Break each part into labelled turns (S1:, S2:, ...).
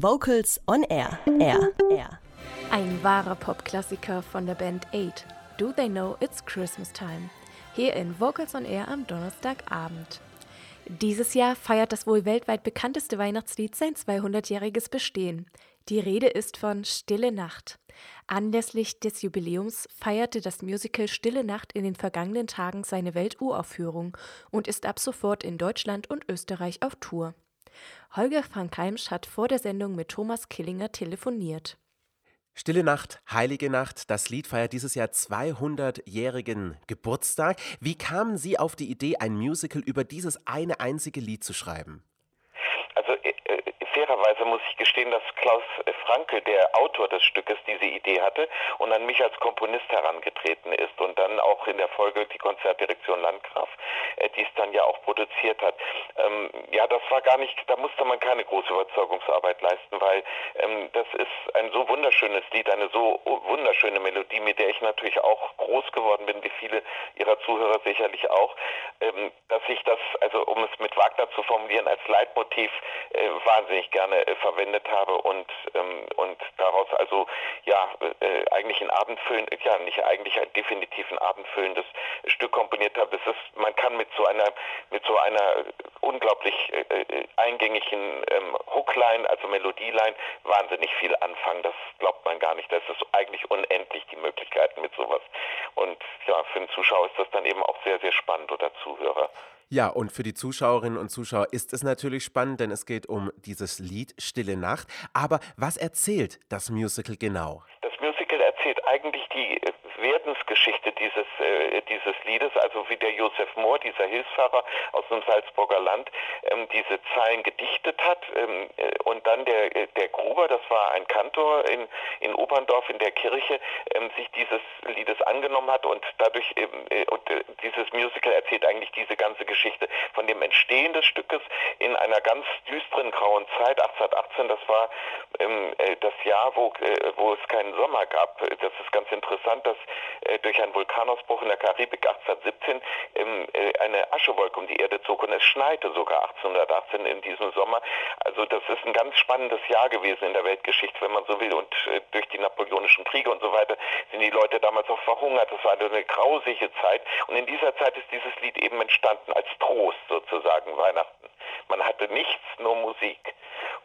S1: Vocals on Air. Air. Air.
S2: Ein wahrer Popklassiker von der Band 8. Do They Know It's Christmas Time? Hier in Vocals on Air am Donnerstagabend. Dieses Jahr feiert das wohl weltweit bekannteste Weihnachtslied sein 200-jähriges Bestehen. Die Rede ist von Stille Nacht. Anlässlich des Jubiläums feierte das Musical Stille Nacht in den vergangenen Tagen seine Welturaufführung und ist ab sofort in Deutschland und Österreich auf Tour. Holger Frankheimsch hat vor der Sendung mit Thomas Killinger telefoniert.
S3: Stille Nacht, Heilige Nacht, das Lied feiert dieses Jahr 200-jährigen Geburtstag. Wie kamen Sie auf die Idee, ein Musical über dieses eine einzige Lied zu schreiben?
S4: Also äh, fairerweise muss ich gestehen, dass Klaus Franke, der Autor des Stückes, diese Idee hatte und an mich als Komponist herangetreten ist und dann auch in der Folge die Konzertdirektion Landgraf, äh, die es dann ja auch produziert hat. Ähm, ja, das war gar nicht, da musste man keine große Überzeugungsarbeit leisten, weil ähm, das ist ein so wunderschönes Lied, eine so wunderschöne Melodie, mit der ich natürlich auch groß geworden bin, wie viele Ihrer Zuhörer sicherlich auch, ähm, dass ich das, also um es mit Wagner zu formulieren, als Leitmotiv äh, wahnsinnig gerne äh, verwendet habe und ähm, und daraus also ja äh, eigentlich ein abendfüllen ja nicht eigentlich ein definitiv ein abendfüllendes Stück komponiert habe. Es ist man kann mit so einer mit so einer unglaublich äh, äh eingängigen ähm, Hookline, also Melodieline, wahnsinnig viel anfangen. Das glaubt man gar nicht. Das ist eigentlich unendlich die Möglichkeiten mit sowas. Und ja, für den Zuschauer ist das dann eben auch sehr sehr spannend oder Zuhörer.
S3: Ja, und für die Zuschauerinnen und Zuschauer ist es natürlich spannend, denn es geht um dieses Lied Stille Nacht. Aber was erzählt das Musical genau?
S4: Eigentlich die Werdensgeschichte dieses, äh, dieses Liedes, also wie der Josef Mohr, dieser Hilfsfahrer aus dem Salzburger Land, ähm, diese Zeilen gedichtet hat ähm, äh, und dann der, äh, der Gruber, das war ein Kantor in, in Oberndorf in der Kirche, ähm, sich dieses Liedes angenommen hat und dadurch, ähm, äh, und, äh, dieses Musical erzählt eigentlich diese ganze Geschichte von dem Entstehen des Stückes in einer ganz düsteren grauen Zeit, 1818, das war ähm, äh, das Jahr, wo, wo es keinen Sommer gab. Das ist ganz interessant, dass äh, durch einen Vulkanausbruch in der Karibik 1817 ähm, äh, eine Aschewolke um die Erde zog und es schneite sogar 1818 in diesem Sommer. Also das ist ein ganz spannendes Jahr gewesen in der Weltgeschichte, wenn man so will. Und äh, durch die napoleonischen Kriege und so weiter sind die Leute damals auch verhungert. Das war eine grausige Zeit. Und in dieser Zeit ist dieses Lied eben entstanden als Trost sozusagen Weihnachten. Man hatte nichts, nur Musik.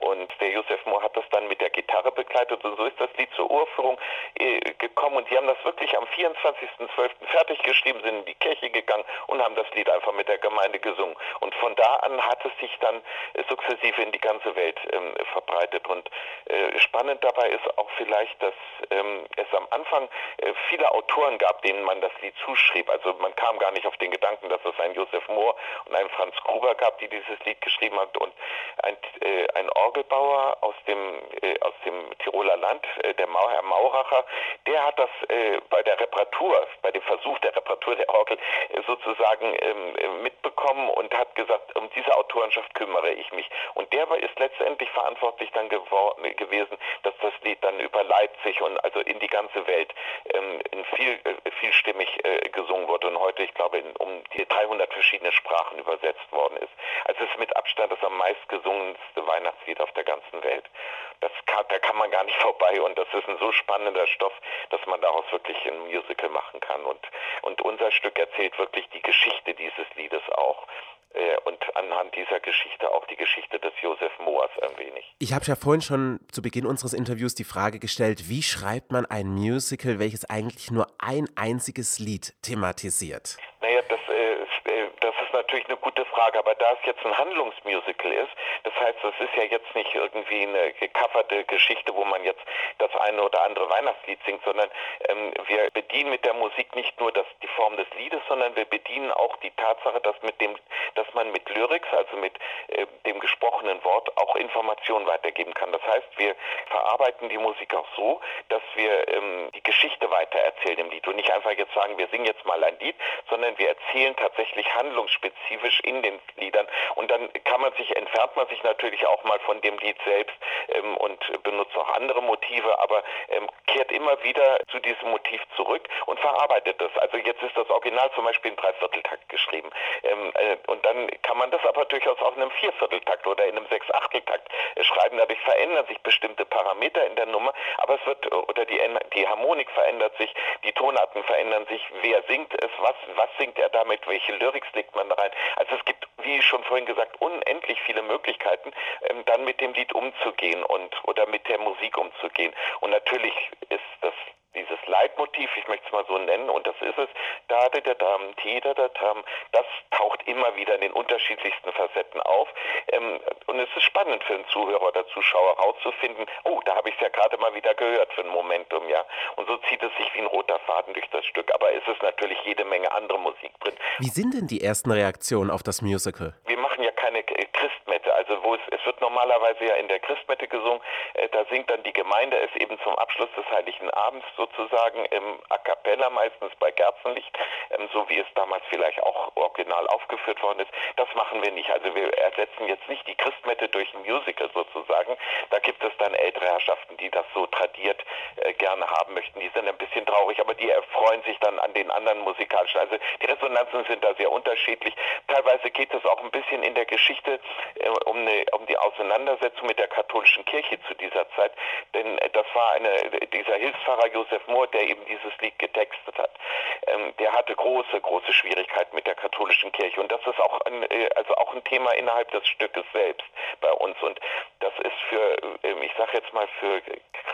S4: Und der Josef Mohr hat das dann mit der Gitarre begleitet und so ist das Lied zur Urführung äh, gekommen. Und die haben das wirklich am 24.12. fertig geschrieben, sind in die Kirche gegangen und haben das Lied einfach mit der Gemeinde gesungen. Und von da an hat es sich dann äh, sukzessive in die ganze Welt ähm, verbreitet. Und äh, spannend dabei ist auch vielleicht, dass ähm, es am Anfang äh, viele Autoren gab, denen man das Lied zuschrieb. Also man kam gar nicht auf den Gedanken, dass es einen Josef Mohr und einen Franz Gruber gab, die dieses Lied geschrieben haben und ein, äh, ein Orgelbauer aus dem, äh, aus dem Tiroler Land, äh, der Herr Mauracher, der hat das äh, bei der Reparatur, bei dem Versuch der Reparatur der Orgel äh, sozusagen ähm, äh, mitbekommen und hat gesagt, um diese Autorenschaft kümmere ich mich. Und der ist letztendlich verantwortlich dann geworden, gewesen, dass das Lied dann über Leipzig und also in die ganze Welt ähm, viel, äh, vielstimmig äh, gesungen wurde und heute, ich glaube, in, um die 300 verschiedene Sprachen übersetzt worden ist. Also es ist mit Abstand das am meistgesungenste Weihnachtslied auf der ganzen Welt. Das kann, da kann man gar nicht vorbei und das ist ein so spannender Stoff, dass man daraus wirklich ein Musical machen kann. Und, und unser Stück erzählt wirklich die Geschichte dieses Liedes auch äh, und anhand dieser Geschichte auch die Geschichte des Josef Moas ein wenig.
S3: Ich habe ja vorhin schon zu Beginn unseres Interviews die Frage gestellt, wie schreibt man ein Musical, welches eigentlich nur ein einziges Lied thematisiert?
S4: Naja, das natürlich eine gute Frage, aber da es jetzt ein Handlungsmusical ist, das heißt, es ist ja jetzt nicht irgendwie eine gecoverte Geschichte, wo man jetzt das eine oder andere Weihnachtslied singt, sondern ähm, wir bedienen mit der Musik nicht nur das, die Form des Liedes, sondern wir bedienen auch die Tatsache, dass mit dem, dass man mit Lyrics, also mit äh, dem gesprochenen Wort, auch Informationen weitergeben kann. Das heißt, wir verarbeiten die Musik auch so, dass wir ähm, die Geschichte weitererzählen im Lied und nicht einfach jetzt sagen, wir singen jetzt mal ein Lied, sondern wir erzählen tatsächlich handlungsspezifisch in den Liedern und dann kann man sich, entfernt man sich natürlich auch mal von dem Lied selbst ähm, und benutzt auch andere Motive, aber ähm, kehrt immer wieder zu diesem Motiv zurück und verarbeitet das. Also jetzt ist das Original zum Beispiel in Dreivierteltakt geschrieben. Ähm, äh, und dann kann man das aber durchaus auch in einem Viervierteltakt oder in einem Sechsachteltakt äh, schreiben. Dadurch verändern sich bestimmte Parameter in der Nummer, aber es wird, oder die, die Harmonik verändert sich, die Tonarten verändern sich, wer singt es, was, was singt er damit, welche Lyrics legt man da rein. Also es gibt, wie schon vorhin gesagt, unendlich viele Möglichkeiten, ähm, dann mit dem Lied umzugehen und oder mit der Musik umzugehen. Und natürlich ist das dieses Leitmotiv, ich möchte es mal so nennen, und das ist es, da da da da da tam, das taucht immer wieder in den unterschiedlichsten Facetten auf. Ähm, und es ist spannend für den Zuhörer oder Zuschauer herauszufinden, oh, da habe ich es ja gerade mal wieder gehört für ein Momentum, ja. Und so zieht es sich wie ein roter Faden durch das Stück. Aber es ist natürlich jede Menge andere Musik drin.
S3: Wie sind denn die ersten Reaktionen auf das Musical?
S4: Wir machen ja keine Christmette, also wo es, es wird normalerweise ja in der Christmette gesungen, äh, da singt dann die Gemeinde es eben zum Abschluss des Heiligen Abends so sozusagen im A Cappella, meistens bei Kerzenlicht, ähm, so wie es damals vielleicht auch original aufgeführt worden ist. Das machen wir nicht. Also wir ersetzen jetzt nicht die Christmette durch ein Musical sozusagen. Da gibt es dann ältere Herrschaften, die das so tradiert äh, gerne haben möchten. Die sind ein bisschen traurig, aber die erfreuen sich dann an den anderen musikalischen. Also die Resonanzen sind da sehr unterschiedlich. Teilweise geht es auch ein bisschen in der Geschichte äh, um, eine, um die Auseinandersetzung mit der katholischen Kirche zu dieser Zeit. Denn äh, das war eine, dieser Hilfspfarrer Josef Mohr, der eben dieses Lied getextet hat, ähm, der hatte große, große Schwierigkeiten mit der katholischen Kirche. Und das ist auch ein, äh, also auch ein Thema innerhalb des Stückes selbst bei uns. Und das ist für, äh, ich sage jetzt mal, für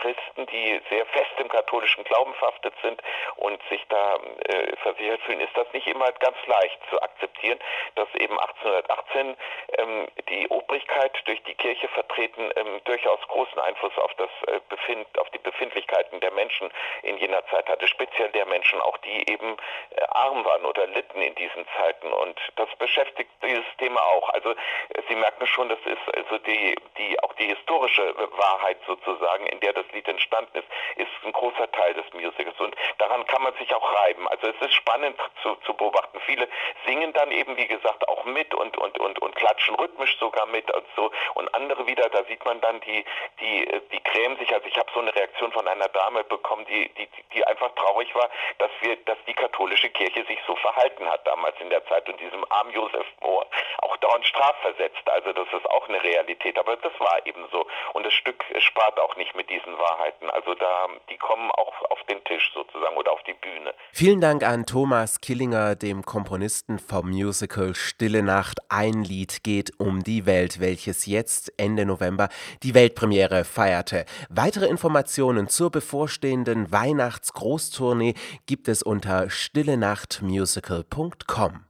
S4: Christen, die sehr fest im katholischen Glauben verhaftet sind und sich da äh, versichert fühlen, ist das nicht immer ganz leicht zu akzeptieren, dass eben 1818 ähm, die Obrigkeit durch die Kirche vertreten ähm, durchaus großen Einfluss auf das äh, Befind, auf die Befindlichkeiten der Menschen in jener Zeit hatte, speziell der Menschen, auch die eben äh, arm waren oder litten in diesen Zeiten. Und das beschäftigt dieses Thema auch. Also äh, Sie merken schon, das ist also die, die auch die historische Wahrheit sozusagen, in der das Lied entstanden ist, ist ein großer Teil des Musicals. Und daran kann man sich auch reiben. Also es ist spannend zu, zu beobachten. Viele singen dann eben, wie gesagt, auch mit und, und, und, und klatschen rhythmisch sogar mit und so. Und andere wieder, da sieht man dann, die, die, die grämen sich. Also ich habe so eine Reaktion von einer Dame bekommen, die, die, die einfach traurig war, dass wir, dass die katholische Kirche sich so verhalten hat damals in der Zeit und diesem armen Josef Mohr auch dauernd strafversetzt. Also das ist auch eine Realität, aber das war eben so. Und das Stück spart auch nicht mit diesen Wahrheiten. Also da, die kommen auch auf den Tisch sozusagen oder auf die Bühne.
S3: Vielen Dank an Thomas Killinger, dem Komponisten vom Musical Stille Nacht. Ein Lied geht um die Welt, welches jetzt Ende November die Weltpremiere feierte. Weitere Informationen zur bevorstehenden Weihnachtsgroßtournee gibt es unter stillenachtmusical.com.